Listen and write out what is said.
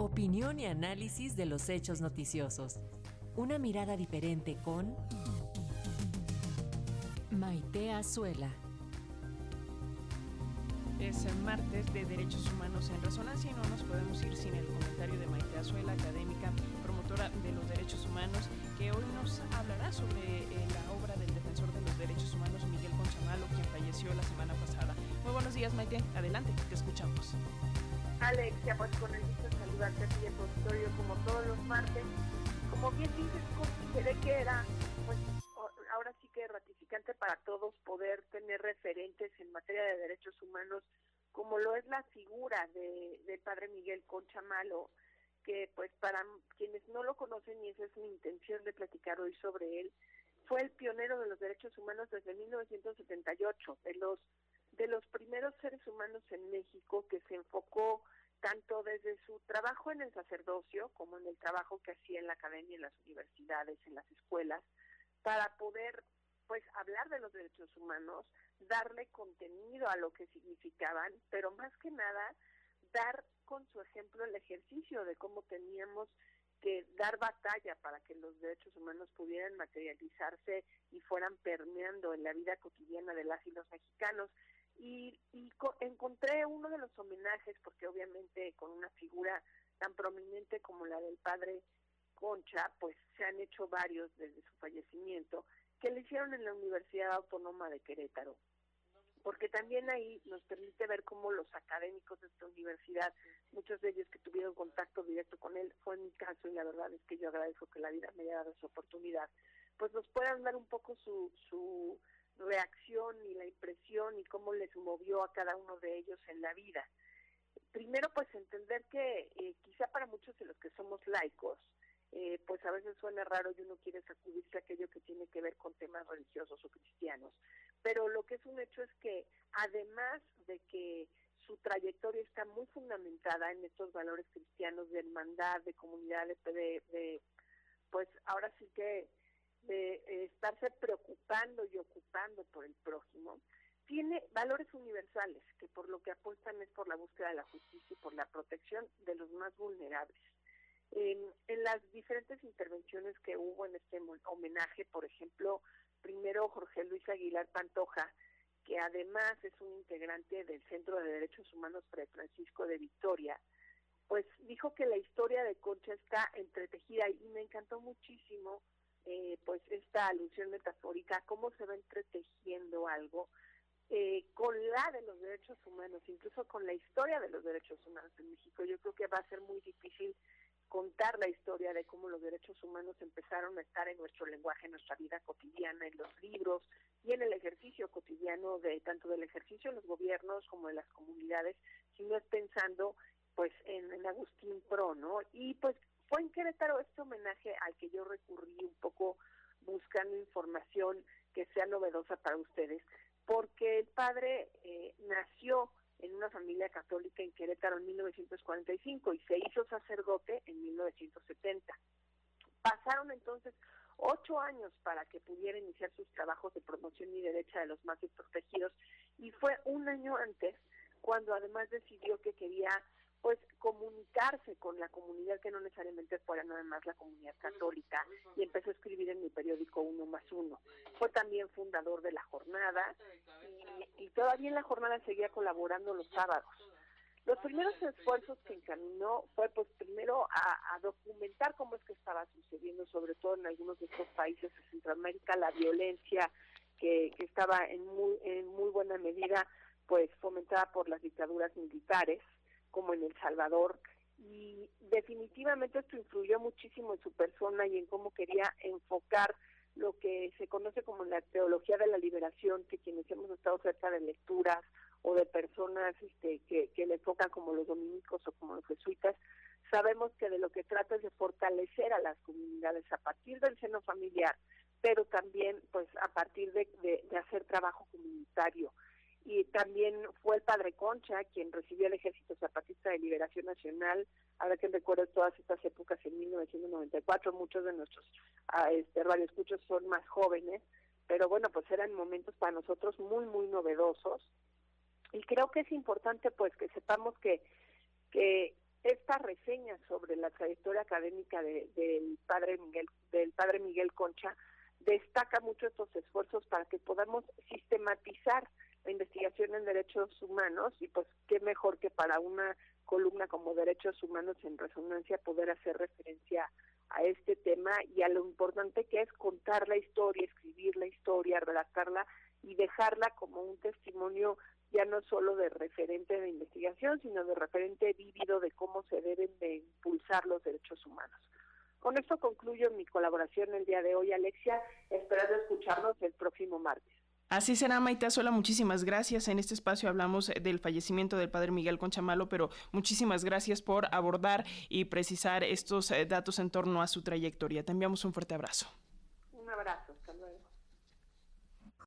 Opinión y análisis de los hechos noticiosos. Una mirada diferente con Maite Azuela. Es el martes de Derechos Humanos en Resonancia y no nos podemos ir sin el comentario de Maite Azuela, académica, promotora de los derechos humanos, que hoy nos hablará sobre eh, la obra del defensor de los derechos humanos, Miguel Conchamalo, quien falleció la semana pasada. Muy buenos días, Maite. Adelante, te escuchamos. Alexia, pues con el gusto de aquí en tu como todos los martes. Como bien dices, consideré que era, pues ahora sí que ratificante para todos poder tener referentes en materia de derechos humanos, como lo es la figura de, del padre Miguel Concha Malo, que pues para quienes no lo conocen, y esa es mi intención de platicar hoy sobre él, fue el pionero de los derechos humanos desde 1978, de los de los primeros seres humanos en México que se enfocó tanto desde su trabajo en el sacerdocio como en el trabajo que hacía en la academia, en las universidades, en las escuelas, para poder pues hablar de los derechos humanos, darle contenido a lo que significaban, pero más que nada dar con su ejemplo el ejercicio de cómo teníamos que dar batalla para que los derechos humanos pudieran materializarse y fueran permeando en la vida cotidiana de las y los mexicanos y, encontré uno de los homenajes, porque obviamente con una figura tan prominente como la del padre Concha, pues se han hecho varios desde su fallecimiento, que le hicieron en la Universidad Autónoma de Querétaro. Porque también ahí nos permite ver cómo los académicos de esta universidad, muchos de ellos que tuvieron contacto directo con él, fue en mi caso y la verdad es que yo agradezco que la vida me haya dado esa oportunidad, pues nos puedan dar un poco su, su reacción y la impresión y cómo les movió a cada uno de ellos en la vida. Primero, pues entender que eh, quizá para muchos de los que somos laicos, eh, pues a veces suena raro y uno quiere sacudirse aquello que tiene que ver con temas religiosos o cristianos. Pero lo que es un hecho es que además de que su trayectoria está muy fundamentada en estos valores cristianos de hermandad, de comunidad, de, de pues ahora sí que de eh, estarse preocupando y ocupando por el prójimo, tiene valores universales que por lo que apuestan es por la búsqueda de la justicia y por la protección de los más vulnerables. En, las diferentes intervenciones que hubo en este homenaje, por ejemplo, primero Jorge Luis Aguilar Pantoja, que además es un integrante del Centro de Derechos Humanos Fray Francisco de Victoria, pues dijo que la historia de Concha está entretejida y me encantó muchísimo eh, pues esta alusión metafórica, cómo se va entretejiendo algo eh, con la de los derechos humanos, incluso con la historia de los derechos humanos en México. Yo creo que va a ser muy difícil contar la historia de cómo los derechos humanos empezaron a estar en nuestro lenguaje, en nuestra vida cotidiana, en los libros y en el ejercicio cotidiano de tanto del ejercicio de los gobiernos como de las comunidades, sino es pensando pues en, en Agustín Pro, ¿no? Y pues fue en Querétaro este homenaje al que yo recurrí un poco buscando información que sea novedosa para ustedes, porque el padre eh, nació en una familia católica en Querétaro en 1945 y se hizo sacerdote en 1970. Pasaron entonces ocho años para que pudiera iniciar sus trabajos de promoción y derecha de los más desprotegidos y fue un año antes cuando además decidió que quería pues comunicarse con la comunidad que no necesariamente fuera nada más la comunidad católica y empezó a escribir en mi periódico Uno más Uno. Fue también fundador de la jornada y, todavía en la jornada seguía colaborando los sábados. Los primeros esfuerzos que encaminó fue pues primero a, documentar cómo es que estaba sucediendo, sobre todo en algunos de estos países de Centroamérica, la violencia que, que estaba en muy, en muy buena medida pues fomentada por las dictaduras militares como en El Salvador y definitivamente esto influyó muchísimo en su persona y en cómo quería enfocar lo que se conoce como la teología de la liberación, que quienes hemos estado cerca de lecturas o de personas este, que, que le enfocan como los dominicos o como los jesuitas, sabemos que de lo que trata es de fortalecer a las comunidades a partir del seno familiar, pero también pues a partir de, de hacer trabajo comunitario y también fue el padre Concha quien recibió el Ejército Zapatista de Liberación Nacional, ver que recuerdo todas estas épocas en 1994, muchos de nuestros uh, este, radioescuchos son más jóvenes, pero bueno, pues eran momentos para nosotros muy, muy novedosos. Y creo que es importante pues que sepamos que, que esta reseña sobre la trayectoria académica del padre Miguel del padre Miguel Concha destaca mucho estos esfuerzos para que podamos sistematizar la investigación en derechos humanos y pues qué mejor que para una columna como derechos humanos en resonancia poder hacer referencia a este tema y a lo importante que es contar la historia, escribir la historia, redactarla y dejarla como un testimonio ya no solo de referente de investigación, sino de referente vívido de cómo se deben de impulsar los derechos humanos. Con esto concluyo mi colaboración el día de hoy, Alexia, esperando escucharnos el próximo martes. Así será, Maite Azuela, muchísimas gracias. En este espacio hablamos del fallecimiento del padre Miguel Conchamalo, pero muchísimas gracias por abordar y precisar estos eh, datos en torno a su trayectoria. Te enviamos un fuerte abrazo.